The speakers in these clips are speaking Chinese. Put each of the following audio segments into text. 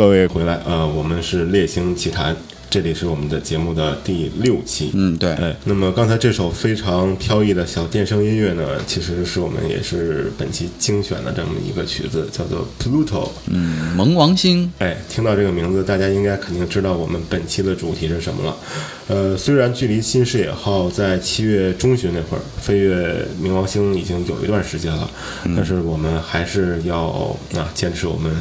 各位回来。呃，我们是猎星奇谈。这里是我们的节目的第六期，嗯，对，哎，那么刚才这首非常飘逸的小电声音乐呢，其实是我们也是本期精选的这么一个曲子，叫做 Pluto，嗯，冥王星，哎，听到这个名字，大家应该肯定知道我们本期的主题是什么了。呃，虽然距离新视野号在七月中旬那会儿飞越冥王星已经有一段时间了，但是我们还是要啊坚持我们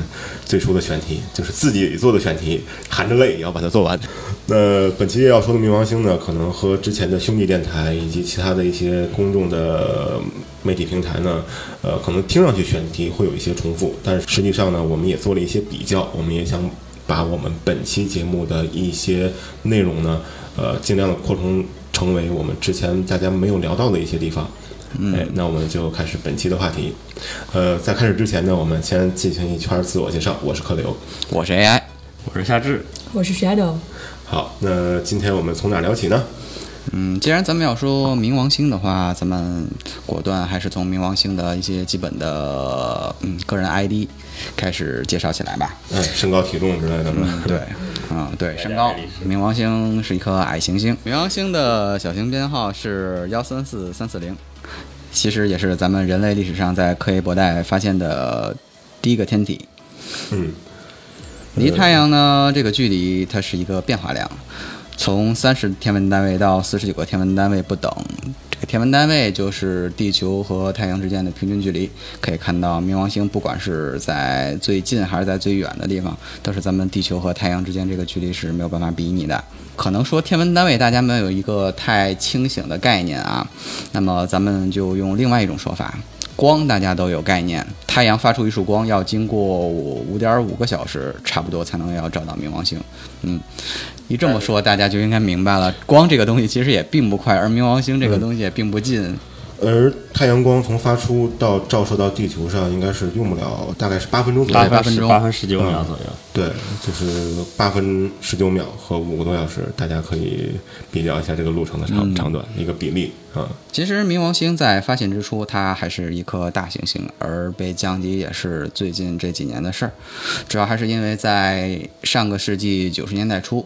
最初的选题，就是自己做的选题，含着泪也要把它做完。那本期要说的冥王星呢，可能和之前的兄弟电台以及其他的一些公众的媒体平台呢，呃，可能听上去选题会有一些重复，但是实际上呢，我们也做了一些比较，我们也想把我们本期节目的一些内容呢，呃，尽量的扩充成为我们之前大家没有聊到的一些地方。哎，那我们就开始本期的话题。呃，在开始之前呢，我们先进行一圈自我介绍。我是客流，我是 AI，我是夏至，我是 Shadow。好，那今天我们从哪聊起呢？嗯，既然咱们要说冥王星的话，咱们果断还是从冥王星的一些基本的嗯个人 ID 开始介绍起来吧。嗯，身高体重之类的吗？对，嗯，对，身高。冥王星是一颗矮行星，冥王星的小型编号是幺三四三四零，其实也是咱们人类历史上在柯伊伯带发现的第一个天体。嗯。离太阳呢，这个距离它是一个变化量，从三十天文单位到四十九个天文单位不等。这个天文单位就是地球和太阳之间的平均距离。可以看到，冥王星不管是在最近还是在最远的地方，都是咱们地球和太阳之间这个距离是没有办法比拟的。可能说天文单位大家没有一个太清醒的概念啊，那么咱们就用另外一种说法。光大家都有概念，太阳发出一束光要经过五点五个小时，差不多才能要找到冥王星。嗯，一这么说，大家就应该明白了，光这个东西其实也并不快，而冥王星这个东西也并不近。而太阳光从发出到照射到地球上，应该是用不了，大概是八分钟左右。八分钟，八分十九秒左右。对，就是八分十九秒和五个多小时，大家可以比较一下这个路程的长长短一个比例啊。其实冥王星在发现之初，它还是一颗大行星，而被降低也是最近这几年的事儿，主要还是因为在上个世纪九十年代初。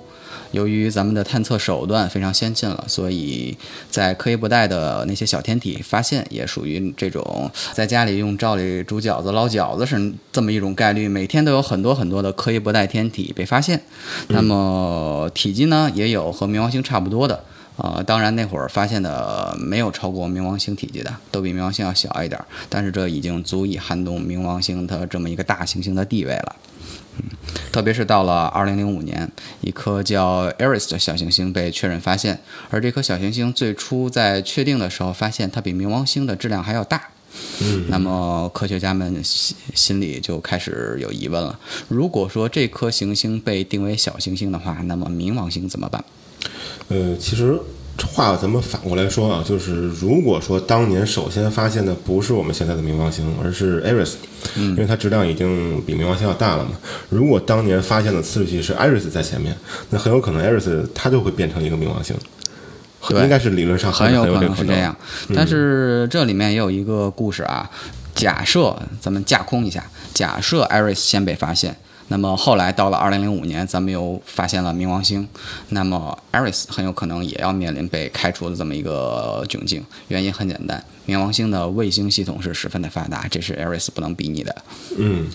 由于咱们的探测手段非常先进了，所以在柯伊伯带的那些小天体发现也属于这种在家里用笊篱煮饺子捞饺子是这么一种概率，每天都有很多很多的柯伊伯带天体被发现。那么体积呢，也有和冥王星差不多的，呃，当然那会儿发现的没有超过冥王星体积的，都比冥王星要小一点，但是这已经足以撼动冥王星它这么一个大行星的地位了。嗯，特别是到了二零零五年，一颗叫 Eris 的小行星被确认发现，而这颗小行星最初在确定的时候发现它比冥王星的质量还要大。嗯，那么科学家们心心里就开始有疑问了：如果说这颗行星被定为小行星的话，那么冥王星怎么办？呃，其实。话咱们反过来说啊，就是如果说当年首先发现的不是我们现在的冥王星，而是 Eris，因为它质量已经比冥王星要大了嘛。如果当年发现的次序是 Eris 在前面，那很有可能 Eris 它就会变成一个冥王星，应该是理论上很有可能是这样。但是这里面也有一个故事啊，假设咱们架空一下，假设 Eris 先被发现。那么后来到了二零零五年，咱们又发现了冥王星，那么 Eris 很有可能也要面临被开除的这么一个窘境。原因很简单，冥王星的卫星系统是十分的发达，这是 Eris 不能比拟的。嗯，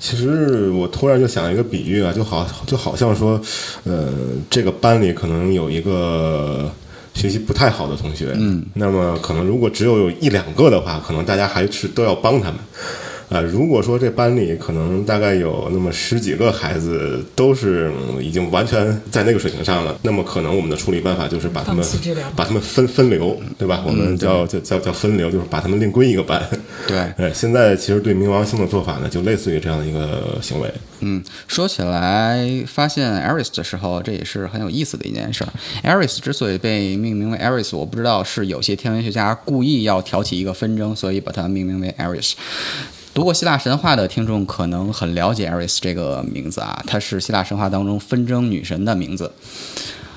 其实我突然就想一个比喻啊，就好就好像说，呃，这个班里可能有一个学习不太好的同学，嗯，那么可能如果只有有一两个的话，可能大家还是都要帮他们。啊，如果说这班里可能大概有那么十几个孩子都是已经完全在那个水平上了，那么可能我们的处理办法就是把他们把他们分分流，对吧？我们叫叫叫叫分流，就是把他们另归一个班。对，哎，现在其实对冥王星的做法呢，就类似于这样的一个行为。嗯，说起来，发现 Eris 的时候，这也是很有意思的一件事儿。Eris 之所以被命名为 Eris，我不知道是有些天文学家故意要挑起一个纷争，所以把它命名为 Eris。读过希腊神话的听众可能很了解 Eris 这个名字啊，她是希腊神话当中纷争女神的名字。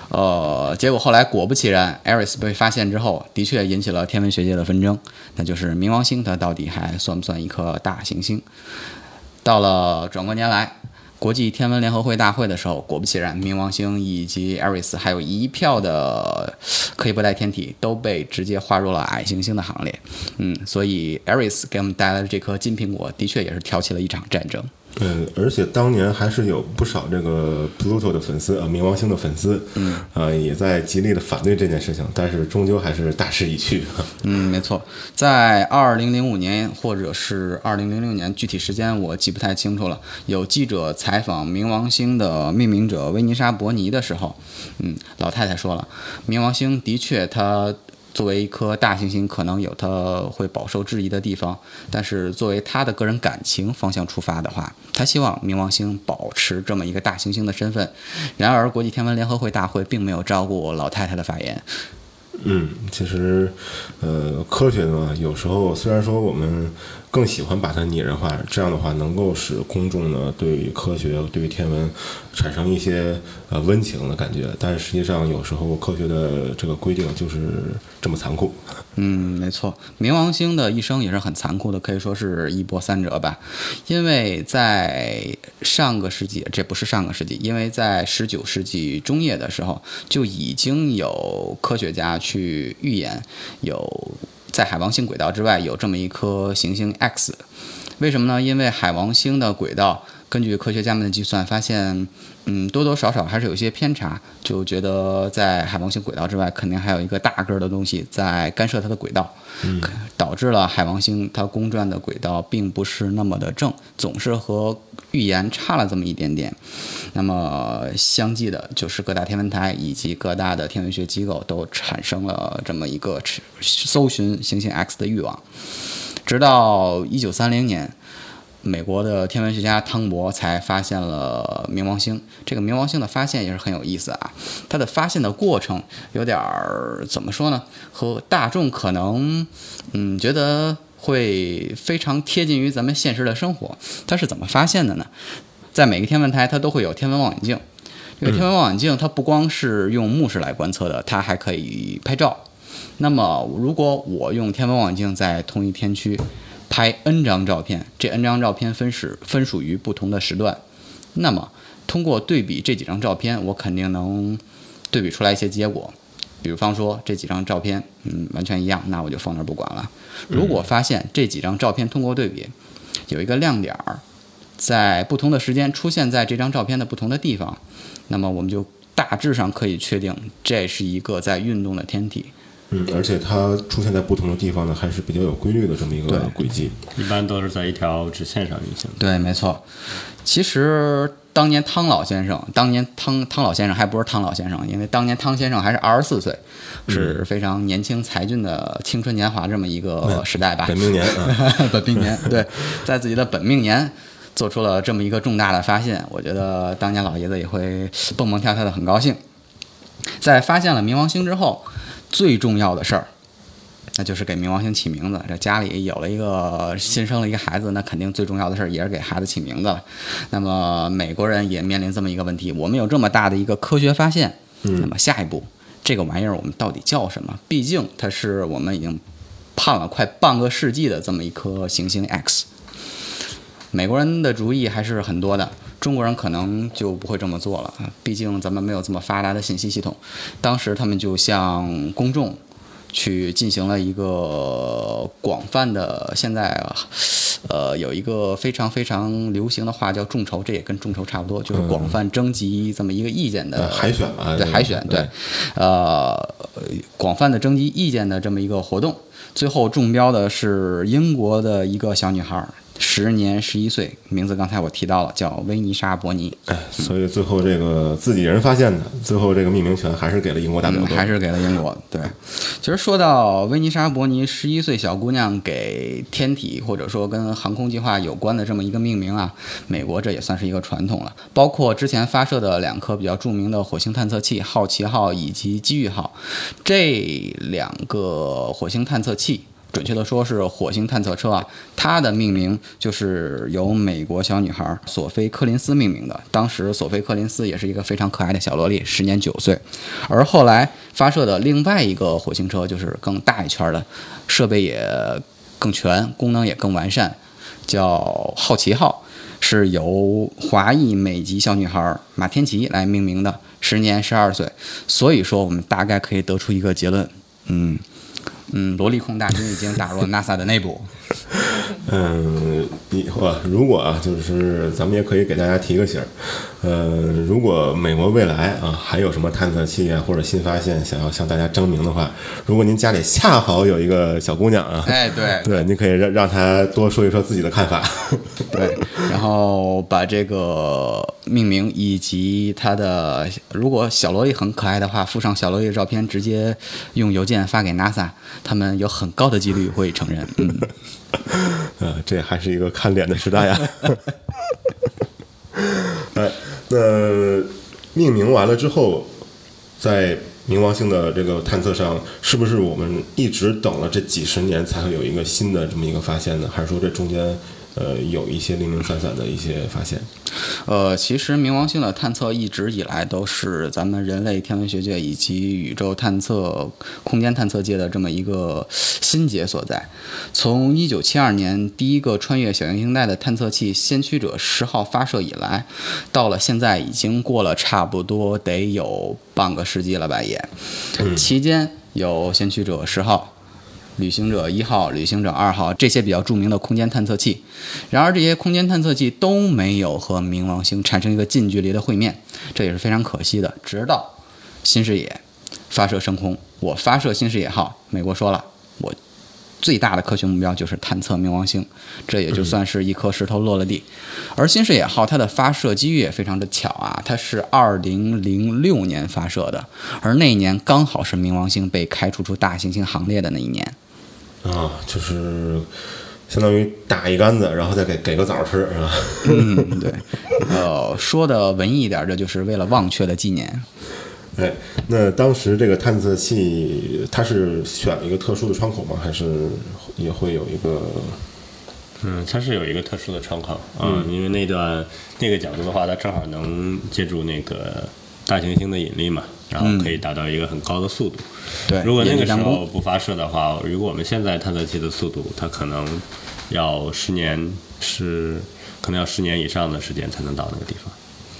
呃，结果后来果不其然 Eris 被发现之后，的确引起了天文学界的纷争，那就是冥王星它到底还算不算一颗大行星？到了转过年来，国际天文联合会大会的时候，果不其然，冥王星以及艾瑞斯还有一票的可以不带天体都被直接划入了矮行星的行列。嗯，所以艾瑞斯给我们带来的这颗金苹果，的确也是挑起了一场战争。对，而且当年还是有不少这个 Pluto 的粉丝，啊，冥王星的粉丝，嗯，呃，也在极力的反对这件事情，但是终究还是大势已去。嗯，没错，在二零零五年或者是二零零六年，具体时间我记不太清楚了。有记者采访冥王星的命名者威尼莎伯尼的时候，嗯，老太太说了，冥王星的确它。作为一颗大行星，可能有它会饱受质疑的地方，但是作为他的个人感情方向出发的话，他希望冥王星保持这么一个大行星的身份。然而，国际天文联合会大会并没有照顾老太太的发言。嗯，其实，呃，科学呢，有时候虽然说我们更喜欢把它拟人化，这样的话能够使公众呢对科学、对于天文产生一些呃温情的感觉，但是实际上有时候科学的这个规定就是这么残酷。嗯，没错，冥王星的一生也是很残酷的，可以说是一波三折吧。因为在上个世纪，这不是上个世纪，因为在十九世纪中叶的时候，就已经有科学家去去预言，有在海王星轨道之外有这么一颗行星 X。为什么呢？因为海王星的轨道。根据科学家们的计算，发现，嗯，多多少少还是有一些偏差，就觉得在海王星轨道之外，肯定还有一个大个儿的东西在干涉它的轨道，导致了海王星它公转的轨道并不是那么的正，总是和预言差了这么一点点。那么相继的，就是各大天文台以及各大的天文学机构都产生了这么一个搜寻行星 X 的欲望，直到一九三零年。美国的天文学家汤博才发现了冥王星。这个冥王星的发现也是很有意思啊。它的发现的过程有点儿怎么说呢？和大众可能嗯觉得会非常贴近于咱们现实的生活。它是怎么发现的呢？在每个天文台它都会有天文望远镜。这个天文望远镜它不光是用目视来观测的，它还可以拍照。那么如果我用天文望远镜在同一天区。拍 n 张照片，这 n 张照片分时分属于不同的时段，那么通过对比这几张照片，我肯定能对比出来一些结果。比方说这几张照片，嗯，完全一样，那我就放那儿不管了。如果发现这几张照片通过对比有一个亮点儿，在不同的时间出现在这张照片的不同的地方，那么我们就大致上可以确定这是一个在运动的天体。嗯，而且它出现在不同的地方呢，还是比较有规律的这么一个轨迹。一般都是在一条直线上运行。对，没错。其实当年汤老先生，当年汤汤老先生还不是汤老先生，因为当年汤先生还是二十四岁，是非常年轻才俊的青春年华这么一个时代吧。本命年，本命年，对，在自己的本命年做出了这么一个重大的发现，我觉得当年老爷子也会蹦蹦跳跳的很高兴。在发现了冥王星之后。最重要的事儿，那就是给冥王星起名字。这家里有了一个新生了一个孩子，那肯定最重要的事儿也是给孩子起名字了。那么美国人也面临这么一个问题：我们有这么大的一个科学发现，那么下一步这个玩意儿我们到底叫什么？毕竟它是我们已经盼了快半个世纪的这么一颗行星 X。美国人的主意还是很多的。中国人可能就不会这么做了啊，毕竟咱们没有这么发达的信息系统。当时他们就向公众去进行了一个广泛的，现在呃有一个非常非常流行的话叫众筹，这也跟众筹差不多，就是广泛征集这么一个意见的海选嘛，对海选对，呃广泛的征集意见的这么一个活动，最后中标的是英国的一个小女孩。时年十一岁，名字刚才我提到了，叫威尼莎·伯尼。哎，所以最后这个自己人发现的，最后这个命名权还是给了英国大表哥，还是给了英国。对，其实说到威尼莎·伯尼，十一岁小姑娘给天体或者说跟航空计划有关的这么一个命名啊，美国这也算是一个传统了。包括之前发射的两颗比较著名的火星探测器——好奇号以及机遇号，这两个火星探测器。准确的说是火星探测车啊，它的命名就是由美国小女孩索菲·柯林斯命名的。当时索菲·柯林斯也是一个非常可爱的小萝莉，时年九岁。而后来发射的另外一个火星车就是更大一圈的，设备也更全，功能也更完善，叫好奇号。是由华裔美籍小女孩马天琪来命名的，时年十二岁。所以说，我们大概可以得出一个结论，嗯嗯，萝莉控大军已经打入了 NASA 的内部。嗯，以后啊，如果啊，就是咱们也可以给大家提个醒儿，呃，如果美国未来啊还有什么探测器啊或者新发现想要向大家证明的话，如果您家里恰好有一个小姑娘啊，哎，对 对，你可以让让她多说一说自己的看法。对，然后把这个命名以及它的，如果小萝莉很可爱的话，附上小萝莉的照片，直接用邮件发给 NASA，他们有很高的几率会承认。嗯。呃，这还是一个看脸的时代呀。哎，那命名完了之后，在冥王星的这个探测上，是不是我们一直等了这几十年才会有一个新的这么一个发现呢？还是说这中间？呃，有一些零零散散的一些发现。呃，其实冥王星的探测一直以来都是咱们人类天文学界以及宇宙探测、空间探测界的这么一个心结所在。从一九七二年第一个穿越小行星带的探测器“先驱者十号”发射以来，到了现在已经过了差不多得有半个世纪了吧？也，期间有“先驱者十号”。旅行者一号、旅行者二号这些比较著名的空间探测器，然而这些空间探测器都没有和冥王星产生一个近距离的会面，这也是非常可惜的。直到新视野发射升空，我发射新视野号，美国说了，我最大的科学目标就是探测冥王星，这也就算是一颗石头落了地。而新视野号它的发射机遇也非常的巧啊，它是二零零六年发射的，而那一年刚好是冥王星被开除出大行星行列的那一年。啊，就是相当于打一竿子，然后再给给个枣吃，是吧？嗯，对。呃，说的文艺一点，这就是为了忘却的纪念。哎，那当时这个探测器，它是选了一个特殊的窗口吗？还是也会有一个？嗯，它是有一个特殊的窗口嗯，因为那段那个角度的话，它正好能借助那个大行星的引力嘛。然后可以达到一个很高的速度。对，如果那个时候不发射的话，如果我们现在探测器的速度，它可能要十年，是可能要十年以上的时间才能到那个地方。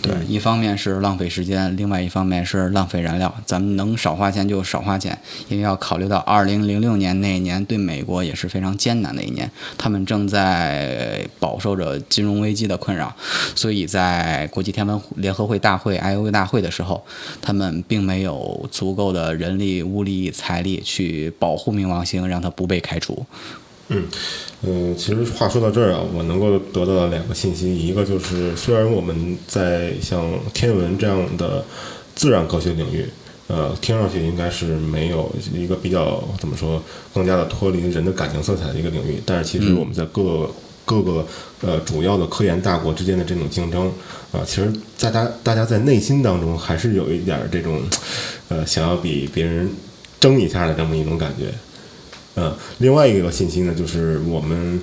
对，一方面是浪费时间，另外一方面是浪费燃料。咱们能少花钱就少花钱，因为要考虑到二零零六年那一年对美国也是非常艰难的一年，他们正在饱受着金融危机的困扰，所以在国际天文联合会大会 （IOU） 大会的时候，他们并没有足够的人力、物力、财力去保护冥王星，让它不被开除。嗯，嗯，其实话说到这儿啊，我能够得到两个信息，一个就是虽然我们在像天文这样的自然科学领域，呃，听上去应该是没有一个比较怎么说更加的脱离人的感情色彩的一个领域，但是其实我们在各各个呃主要的科研大国之间的这种竞争啊，其实大家大家在内心当中还是有一点这种呃想要比别人争一下的这么一种感觉。嗯，另外一个信息呢，就是我们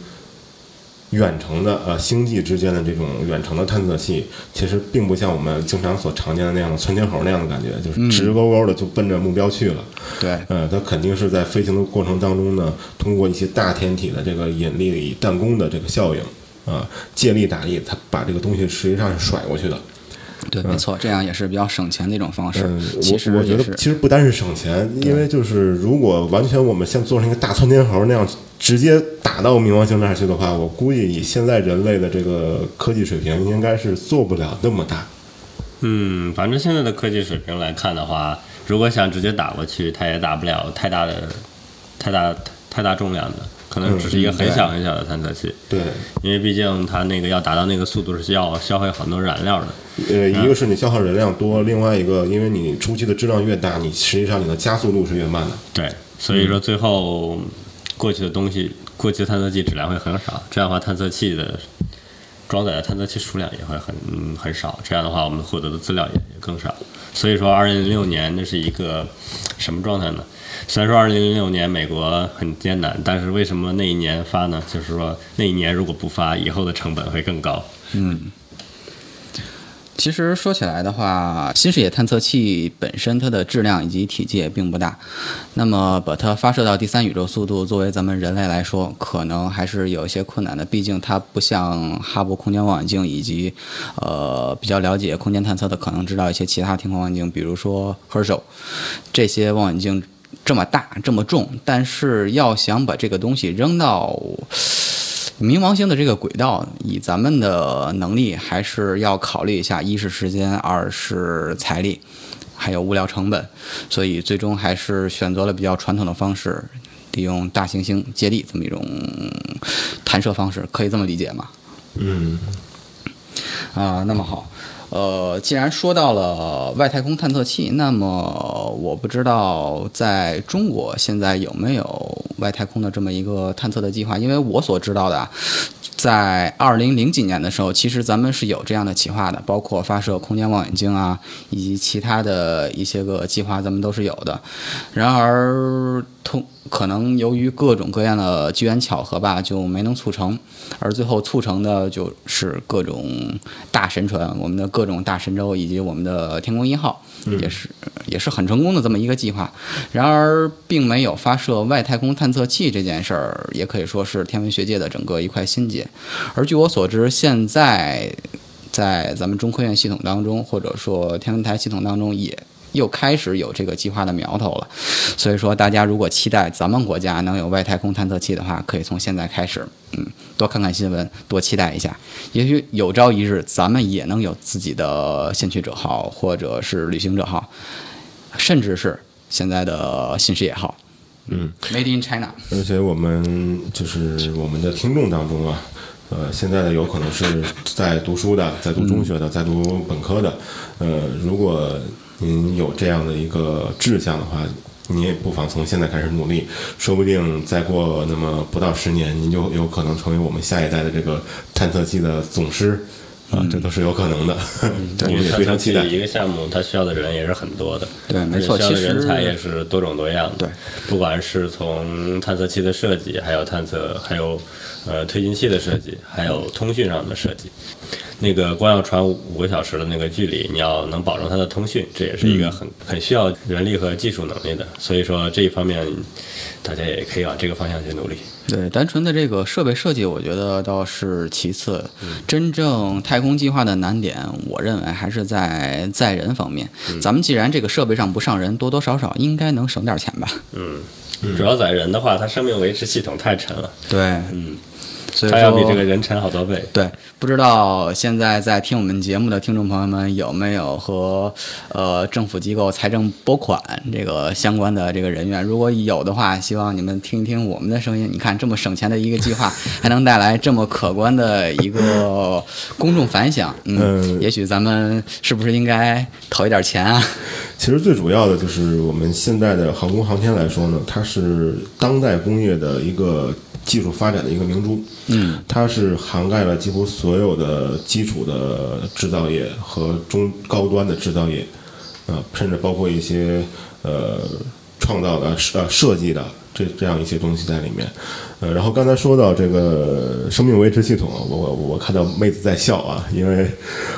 远程的呃星际之间的这种远程的探测器，其实并不像我们经常所常见的那样的窜天猴那样的感觉，就是直勾勾的就奔着目标去了。对，呃，它肯定是在飞行的过程当中呢，通过一些大天体的这个引力弹弓的这个效应啊，借力打力，它把这个东西实际上是甩过去的。对，没错，这样也是比较省钱的一种方式。其实我觉得，其实不单是省钱，因为就是如果完全我们像做成一个大窜天猴那样直接打到冥王星那儿去的话，我估计以现在人类的这个科技水平，应该是做不了那么大。嗯，反正现在的科技水平来看的话，如果想直接打过去，它也打不了太大的、太大、太大重量的。可能只是一个很小很小的探测器，对，因为毕竟它那个要达到那个速度是需要消耗很多燃料的。呃，一个是你消耗燃料多，另外一个，因为你初期的质量越大，你实际上你的加速度是越慢的。对，所以说最后过去的东西，过去的探测器质量会很少，这样的话探测器的装载的探测器数量也会很很少，这样的话我们获得的资料也也更少。所以说，二零零六年那是一个什么状态呢？虽然说二零零六年美国很艰难，但是为什么那一年发呢？就是说那一年如果不发，以后的成本会更高。嗯，其实说起来的话，新视野探测器本身它的质量以及体积也并不大，那么把它发射到第三宇宙速度，作为咱们人类来说，可能还是有一些困难的。毕竟它不像哈勃空间望远镜以及呃比较了解空间探测的，可能知道一些其他天空望远镜，比如说 Herschel 这些望远镜这么大这么重，但是要想把这个东西扔到。冥王星的这个轨道，以咱们的能力，还是要考虑一下：一是时间，二是财力，还有物料成本。所以最终还是选择了比较传统的方式，利用大行星接力这么一种弹射方式，可以这么理解吗？嗯，啊，那么好。呃，既然说到了外太空探测器，那么我不知道在中国现在有没有外太空的这么一个探测的计划？因为我所知道的，在二零零几年的时候，其实咱们是有这样的企划的，包括发射空间望远镜啊，以及其他的一些个计划，咱们都是有的。然而，通可能由于各种各样的机缘巧合吧，就没能促成。而最后促成的就是各种大神船，我们的各种大神舟以及我们的天宫一号，也是也是很成功的这么一个计划。然而，并没有发射外太空探测器这件事儿，也可以说是天文学界的整个一块心结。而据我所知，现在在咱们中科院系统当中，或者说天文台系统当中，也又开始有这个计划的苗头了。所以说，大家如果期待咱们国家能有外太空探测器的话，可以从现在开始，嗯，多看看新闻，多期待一下。也许有朝一日，咱们也能有自己的先驱者号，或者是旅行者号，甚至是现在的新视野号。嗯，Made in China。而且我们就是我们的听众当中啊，呃，现在的有可能是在读书的，在读中学的，在读本科的，呃，如果您有这样的一个志向的话，你也不妨从现在开始努力，说不定再过那么不到十年，您就有可能成为我们下一代的这个探测器的总师啊，这都是有可能的。我们 也非常期待。一个项目，它需要的人也是很多的，对，没错，而且需要的人才也是多种多样的。对，不管是从探测器的设计，还有探测，还有呃推进器的设计，还有通讯上的设计。那个光要传五个小时的那个距离，你要能保证它的通讯，这也是一个很很需要人力和技术能力的。所以说这一方面，大家也可以往这个方向去努力。对，单纯的这个设备设计，我觉得倒是其次。真正太空计划的难点，我认为还是在载人方面。咱们既然这个设备上不上人，多多少少应该能省点钱吧？嗯，主要载人的话，它生命维持系统太沉了，对，嗯，所以它要比这个人沉好多倍。对，不知道现在在听我们节目的听众朋友们有没有和呃政府机构财政拨款这个相关的这个人员？如果有的话，希望你们听一听我们的声音。你看这么省钱的一个计划，还能带来这么可观的一个公众反响，嗯，嗯也许咱们是不是应该投一点钱啊？其实最主要的就是我们现在的航空航天来说呢，它是当代工业的一个技术发展的一个明珠。嗯，它是涵盖了几乎所有的基础的制造业和中高端的制造业，啊、甚至包括一些呃创造的设呃设计的这这样一些东西在里面。呃，然后刚才说到这个生命维持系统，我我我看到妹子在笑啊，因为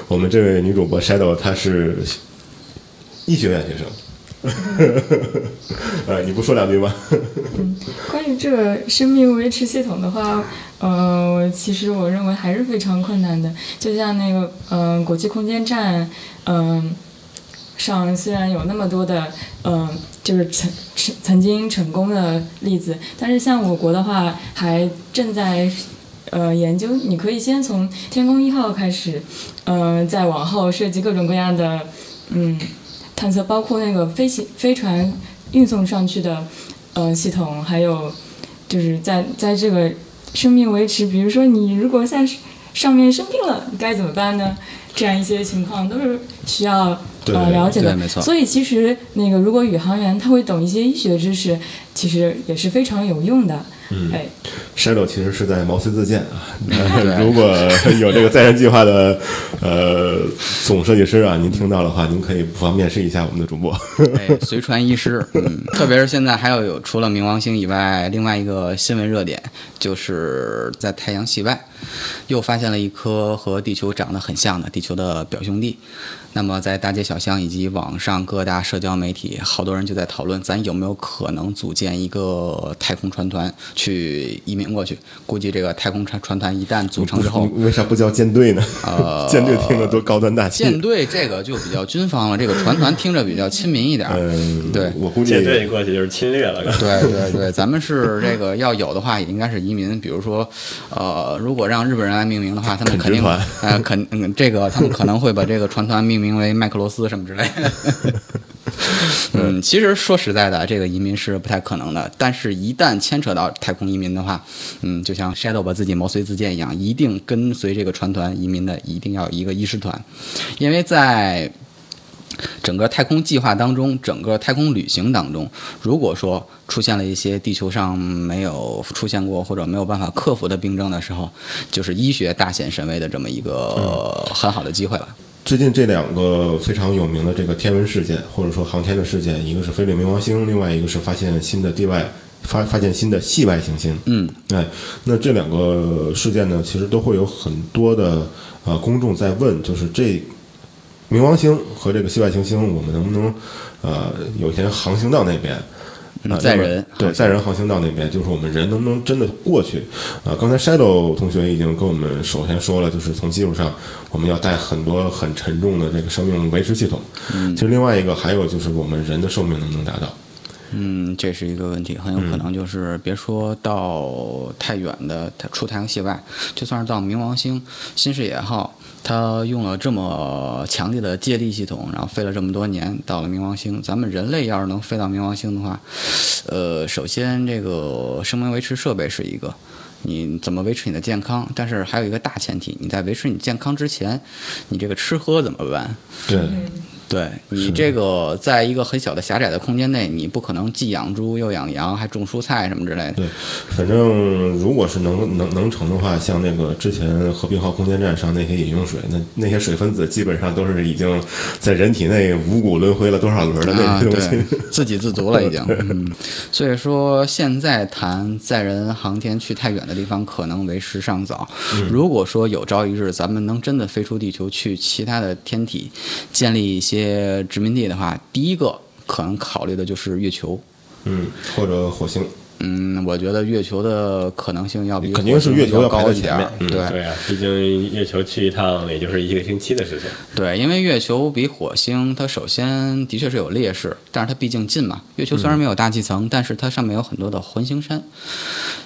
我们这位女主播 Shadow 她是医学院学生。呃，你不说两句吗？关于这个生命维持系统的话，呃，其实我认为还是非常困难的。就像那个，嗯、国际空间站，嗯、上虽然有那么多的，嗯、就是曾曾曾经成功的例子，但是像我国的话，还正在。呃，研究你可以先从天宫一号开始，嗯、再往后设计各种各样的，嗯，探测，包括那个飞行飞船运送上去的，呃，系统，还有就是在在这个生命维持，比如说你如果在上面生病了，该怎么办呢？这样一些情况都是需要呃了解的。对没错所以其实那个如果宇航员他会懂一些医学知识，其实也是非常有用的。嗯哎，Shadow 其实是在毛遂自荐啊。如果 有这个载人计划的呃总设计师啊，您听到的话，您可以不妨面试一下我们的主播。哎，随传医师，嗯，特别是现在还有有除了冥王星以外，另外一个新闻热点就是在太阳系外，又发现了一颗和地球长得很像的地球的表兄弟。那么在大街小巷以及网上各大社交媒体，好多人就在讨论，咱有没有可能组建一个太空船团去移民过去？估计这个太空船船团一旦组成之后，为啥不叫舰队呢？呃 舰队听着多高端大气。舰队这个就比较军方了，这个船团听着比较亲民一点儿。嗯，对我估计舰队过去就是侵略了。对对对，咱们是这个要有的话，也应该是移民。比如说，呃，如果让日本人来命名的话，他们肯定呃肯嗯这个他们可能会把这个船团命名为麦克罗斯什么之类的。嗯，其实说实在的，这个移民是不太可能的。但是，一旦牵扯到太空移民的话，嗯，就像 Shadow 把自己毛遂自荐一样，一定跟随这个船团移民的，一定要有一个医师团，因为在整个太空计划当中，整个太空旅行当中，如果说出现了一些地球上没有出现过或者没有办法克服的病症的时候，就是医学大显神威的这么一个很好的机会了。最近这两个非常有名的这个天文事件，或者说航天的事件，一个是飞掠冥王星，另外一个是发现新的地外发发现新的系外行星。嗯，哎，那这两个事件呢，其实都会有很多的呃公众在问，就是这冥王星和这个系外行星，我们能不能呃有一天航行到那边？啊，载人对载人航行到那边，就是我们人能不能真的过去？啊，刚才 Shadow 同学已经跟我们首先说了，就是从技术上，我们要带很多很沉重的这个生命维持系统。嗯，其实另外一个还有就是我们人的寿命能不能达到？嗯，这是一个问题，很有可能就是别说到太远的太出太阳系外，就算是到冥王星，新视野号，它用了这么强力的借力系统，然后飞了这么多年，到了冥王星，咱们人类要是能飞到冥王星的话，呃，首先这个生命维持设备是一个。你怎么维持你的健康？但是还有一个大前提，你在维持你健康之前，你这个吃喝怎么办？对，对你这个在一个很小的狭窄的空间内，你不可能既养猪又养羊，还种蔬菜什么之类的。对，反正如果是能能能成的话，像那个之前和平号空间站上那些饮用水，那那些水分子基本上都是已经在人体内五谷轮回了多少轮的那东西。对，自给自足了已经。嗯，所以说现在谈载人航天去太远的地方，可能为时尚早。如果说有朝一日咱们能真的飞出地球去其他的天体，建立一些些殖民地的话，第一个可能考虑的就是月球。嗯，或者火星。嗯，我觉得月球的可能性要比肯定是月球要排高一点儿在前面。嗯对对啊，毕竟月球去一趟也就是一个星期的事情。对，因为月球比火星，它首先的确是有劣势，但是它毕竟近嘛。月球虽然没有大气层，但是它上面有很多的环形山。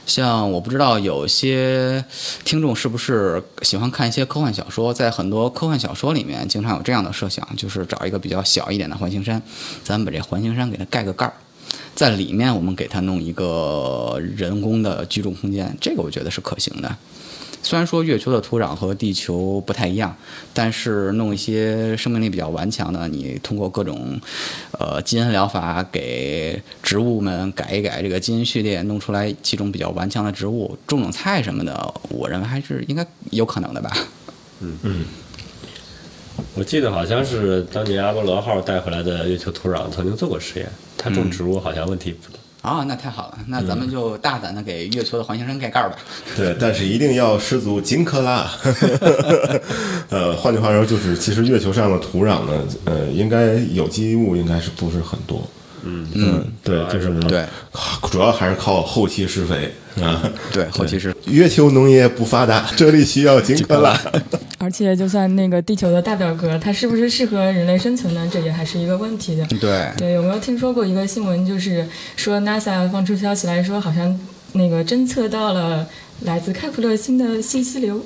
像我不知道有些听众是不是喜欢看一些科幻小说，在很多科幻小说里面，经常有这样的设想，就是找一个比较小一点的环形山，咱们把这环形山给它盖个盖儿。在里面，我们给它弄一个人工的居住空间，这个我觉得是可行的。虽然说月球的土壤和地球不太一样，但是弄一些生命力比较顽强的，你通过各种呃基因疗法给植物们改一改这个基因序列，弄出来几种比较顽强的植物，种种菜什么的，我认为还是应该有可能的吧。我记得好像是当年阿波罗号带回来的月球土壤曾经做过实验，它种植物好像问题不大。啊，那太好了，那咱们就大胆的给月球的环形山盖盖儿吧。对，但是一定要十足金克拉。呃，换句话说，就是其实月球上的土壤呢，呃，应该有机物应该是不是很多。嗯嗯，对，就是对主要还是靠后期施肥啊。对，后期是月球农业不发达，这里需要金克拉。而且，就算那个地球的大表格，它是不是适合人类生存呢？这也还是一个问题的。对对，有没有听说过一个新闻，就是说 NASA 放出消息来说，好像那个侦测到了来自开普勒星的信息流，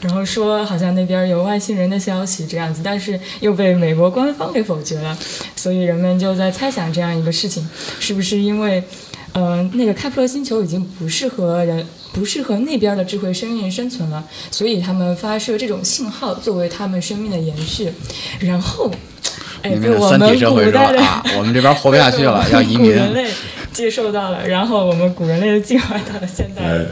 然后说好像那边有外星人的消息这样子，但是又被美国官方给否决了，所以人们就在猜想这样一个事情，是不是因为，嗯、那个开普勒星球已经不适合人。不适合那边的智慧生命生存了，所以他们发射这种信号作为他们生命的延续，然后，我们古代的啊，我们这边活不下去了，要移民。类接受到了，然后我们古人类的进化到了现代哎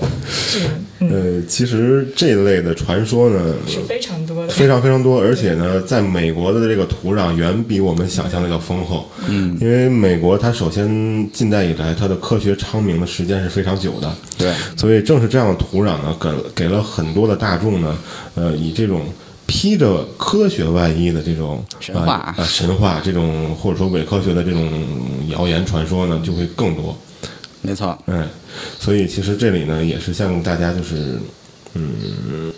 智能。呃，其实这类的传说呢，是非常多的。非常非常多，而且呢，在美国的这个土壤远比我们想象的要丰厚。嗯，因为美国它首先近代以来它的科学昌明的时间是非常久的，对，所以正是这样的土壤呢，给给了很多的大众呢，呃，以这种披着科学外衣的这种神话啊、呃神话这种或者说伪科学的这种谣言传说呢，就会更多。没错，嗯，所以其实这里呢，也是向大家就是，嗯，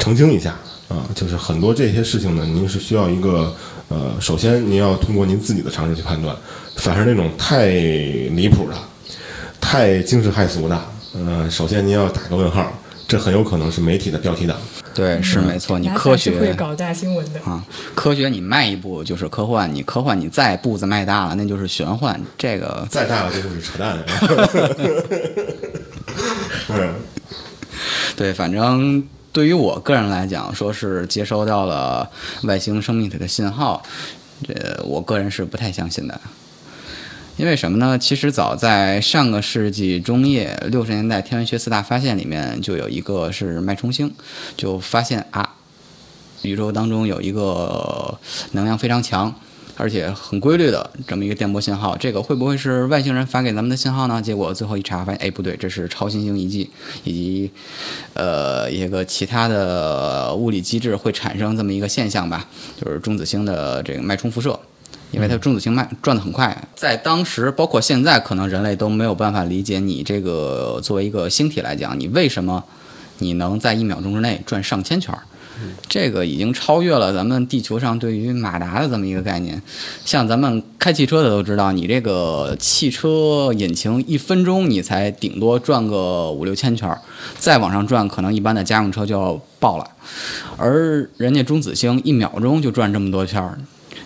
澄清一下啊，就是很多这些事情呢，您是需要一个呃，首先您要通过您自己的常识去判断，凡是那种太离谱的、太惊世骇俗的，呃，首先您要打个问号，这很有可能是媒体的标题党。对，是没错。你科学会搞大新闻的。啊，科学你迈一步就是科幻，你科幻你再步子迈大了，那就是玄幻。这个再大了，这就是扯淡。嗯，对，反正对于我个人来讲，说是接收到了外星生命体的信号，这我个人是不太相信的。因为什么呢？其实早在上个世纪中叶六十年代，天文学四大发现里面就有一个是脉冲星，就发现啊，宇宙当中有一个能量非常强，而且很规律的这么一个电波信号，这个会不会是外星人发给咱们的信号呢？结果最后一查发现，哎，不对，这是超新星遗迹，以及呃一个其他的物理机制会产生这么一个现象吧，就是中子星的这个脉冲辐射。因为它中子星脉转得很快，在当时，包括现在，可能人类都没有办法理解你这个作为一个星体来讲，你为什么你能在一秒钟之内转上千圈儿？这个已经超越了咱们地球上对于马达的这么一个概念。像咱们开汽车的都知道，你这个汽车引擎一分钟你才顶多转个五六千圈儿，再往上转，可能一般的家用车就要爆了。而人家中子星一秒钟就转这么多圈儿，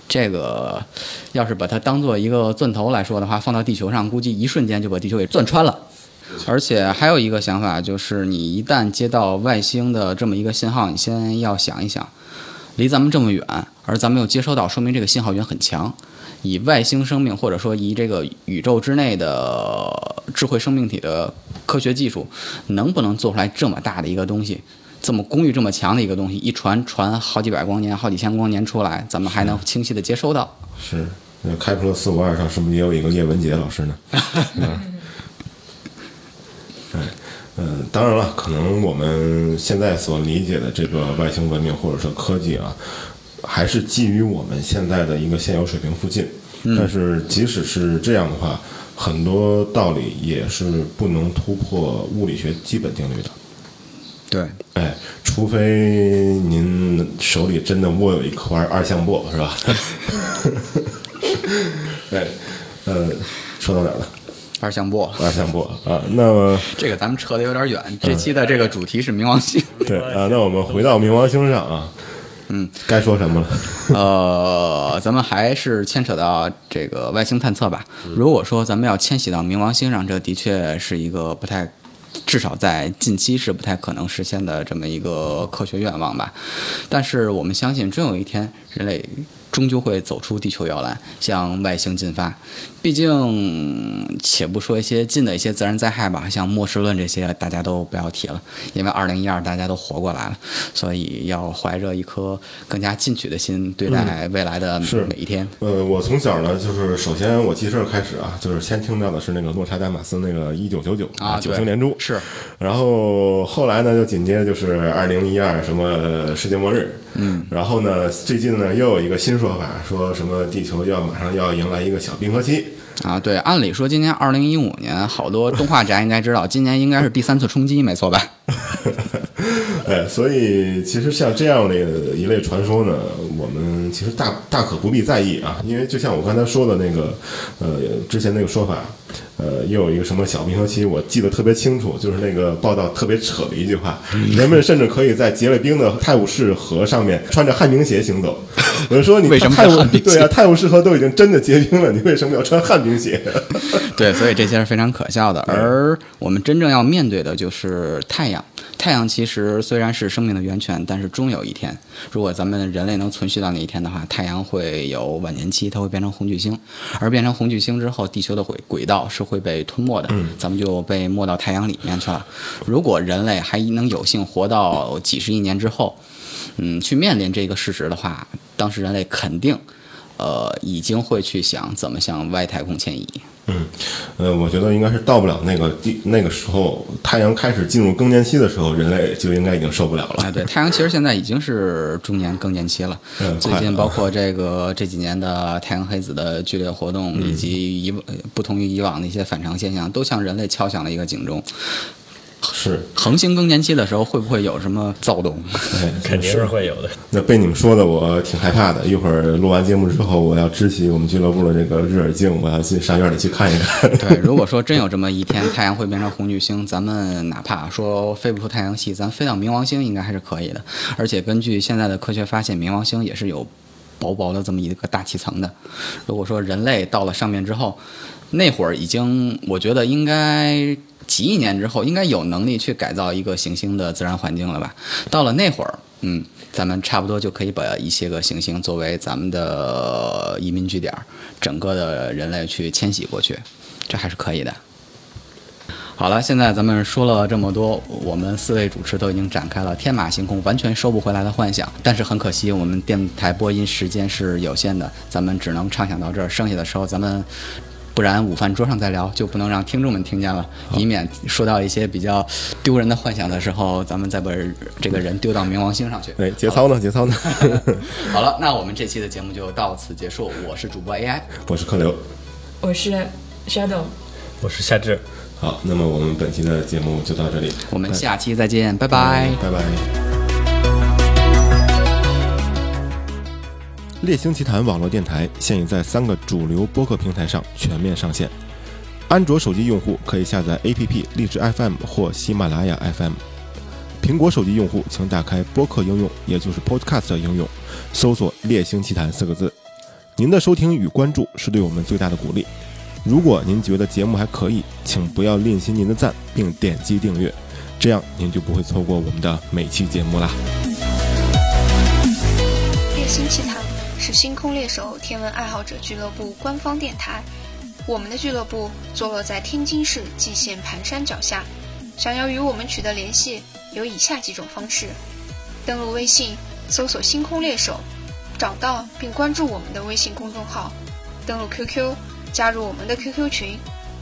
这个要是把它当做一个钻头来说的话，放到地球上，估计一瞬间就把地球给钻穿了。而且还有一个想法，就是你一旦接到外星的这么一个信号，你先要想一想，离咱们这么远，而咱们又接收到，说明这个信号源很强。以外星生命或者说以这个宇宙之内的智慧生命体的科学技术，能不能做出来这么大的一个东西？这么功率这么强的一个东西，一传传好几百光年、好几千光年出来，咱们还能清晰的接收到。是。那开普勒四五二上是不是也有一个叶文洁老师呢？哎，嗯，当然了，可能我们现在所理解的这个外星文明或者说科技啊，还是基于我们现在的一个现有水平附近。但是即使是这样的话，很多道理也是不能突破物理学基本定律的。对，哎，除非您手里真的握有一块二向箔，是吧？哎，呃，说到哪儿了？二向箔，二向箔啊，那么这个咱们扯得有点远。这期的这个主题是冥王星。对啊，那我们回到冥王星上啊，嗯，该说什么了？呃，咱们还是牵扯到这个外星探测吧。如果说咱们要迁徙到冥王星上，这的确是一个不太，至少在近期是不太可能实现的这么一个科学愿望吧。但是我们相信，终有一天人类。终究会走出地球摇篮，向外星进发。毕竟，且不说一些近的一些自然灾害吧，像末世论这些，大家都不要提了，因为二零一二大家都活过来了，所以要怀着一颗更加进取的心对待未来的每一天。呃，我从小呢，就是首先我记事儿开始啊，就是先听到的是那个诺查丹马斯那个一九九九啊九星连珠。是，然后后来呢，就紧接着就是二零一二什么世界末日，嗯，然后呢，最近呢又有一个新说法，说什么地球要马上要迎来一个小冰河期，啊，对，按理说今年二零一五年，好多动画宅应该知道，今年应该是第三次冲击，没错吧？哎，所以其实像这样的一类传说呢，我们其实大大可不必在意啊，因为就像我刚才说的那个，呃，之前那个说法，呃，又有一个什么小冰河期，我记得特别清楚，就是那个报道特别扯的一句话，人们甚至可以在结了冰的泰晤士河上面穿着旱冰鞋行走。我就说你为什么泰晤是旱冰鞋对啊，泰晤士河都已经真的结冰了，你为什么要穿旱冰鞋？对，所以这些是非常可笑的。而我们真正要面对的就是太阳。太太阳其实虽然是生命的源泉，但是终有一天，如果咱们人类能存续到那一天的话，太阳会有晚年期，它会变成红巨星，而变成红巨星之后，地球的轨轨道是会被吞没的，咱们就被没到太阳里面去了。如果人类还能有幸活到几十亿年之后，嗯，去面临这个事实的话，当时人类肯定，呃，已经会去想怎么向外太空迁移。嗯，呃，我觉得应该是到不了那个地那个时候，太阳开始进入更年期的时候，人类就应该已经受不了了。哎，对，太阳其实现在已经是中年更年期了。嗯最近包括这个这几年的太阳黑子的剧烈活动，以及以不同于以往的一些反常现象，都向人类敲响了一个警钟。是，恒星更年期的时候，会不会有什么躁动？哎，肯定是会有的。那被你们说的，我挺害怕的。一会儿录完节目之后，我要支起我们俱乐部的这个日耳镜，我要去上院里去看一看。对，如果说真有这么一天，太阳会变成红巨星，咱们哪怕说飞不出太阳系，咱飞到冥王星应该还是可以的。而且根据现在的科学发现，冥王星也是有薄薄的这么一个大气层的。如果说人类到了上面之后，那会儿已经，我觉得应该几亿年之后，应该有能力去改造一个行星的自然环境了吧？到了那会儿，嗯，咱们差不多就可以把一些个行星作为咱们的移民据点，整个的人类去迁徙过去，这还是可以的。好了，现在咱们说了这么多，我们四位主持都已经展开了天马行空、完全收不回来的幻想。但是很可惜，我们电台播音时间是有限的，咱们只能畅想到这儿。剩下的时候，咱们不然午饭桌上再聊，就不能让听众们听见了，以免说到一些比较丢人的幻想的时候，咱们再把这个人丢到冥王星上去。哎，节操呢？节操呢？好了，那我们这期的节目就到此结束。我是主播 AI，我是客流。我是 Shadow。我是夏至。好，那么我们本期的节目就到这里，我们下期再见，拜拜。拜拜。猎星奇谈网络电台现已在三个主流播客平台上全面上线。安卓手机用户可以下载 APP 荔枝 FM 或喜马拉雅 FM。苹果手机用户请打开播客应用，也就是 Podcast 应用，搜索“猎星奇谈”四个字。您的收听与关注是对我们最大的鼓励。如果您觉得节目还可以，请不要吝惜您的赞，并点击订阅，这样您就不会错过我们的每期节目啦。猎星奇谈是星空猎手天文爱好者俱乐部官方电台。我们的俱乐部坐落在天津市蓟县盘山脚下。想要与我们取得联系，有以下几种方式：登录微信，搜索“星空猎手”，找到并关注我们的微信公众号；登录 QQ，加入我们的 QQ 群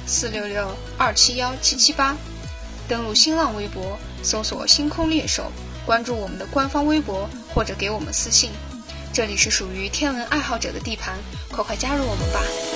四六六二七幺七七八；登录新浪微博，搜索“星空猎手”，关注我们的官方微博或者给我们私信。这里是属于天文爱好者的地盘，快快加入我们吧！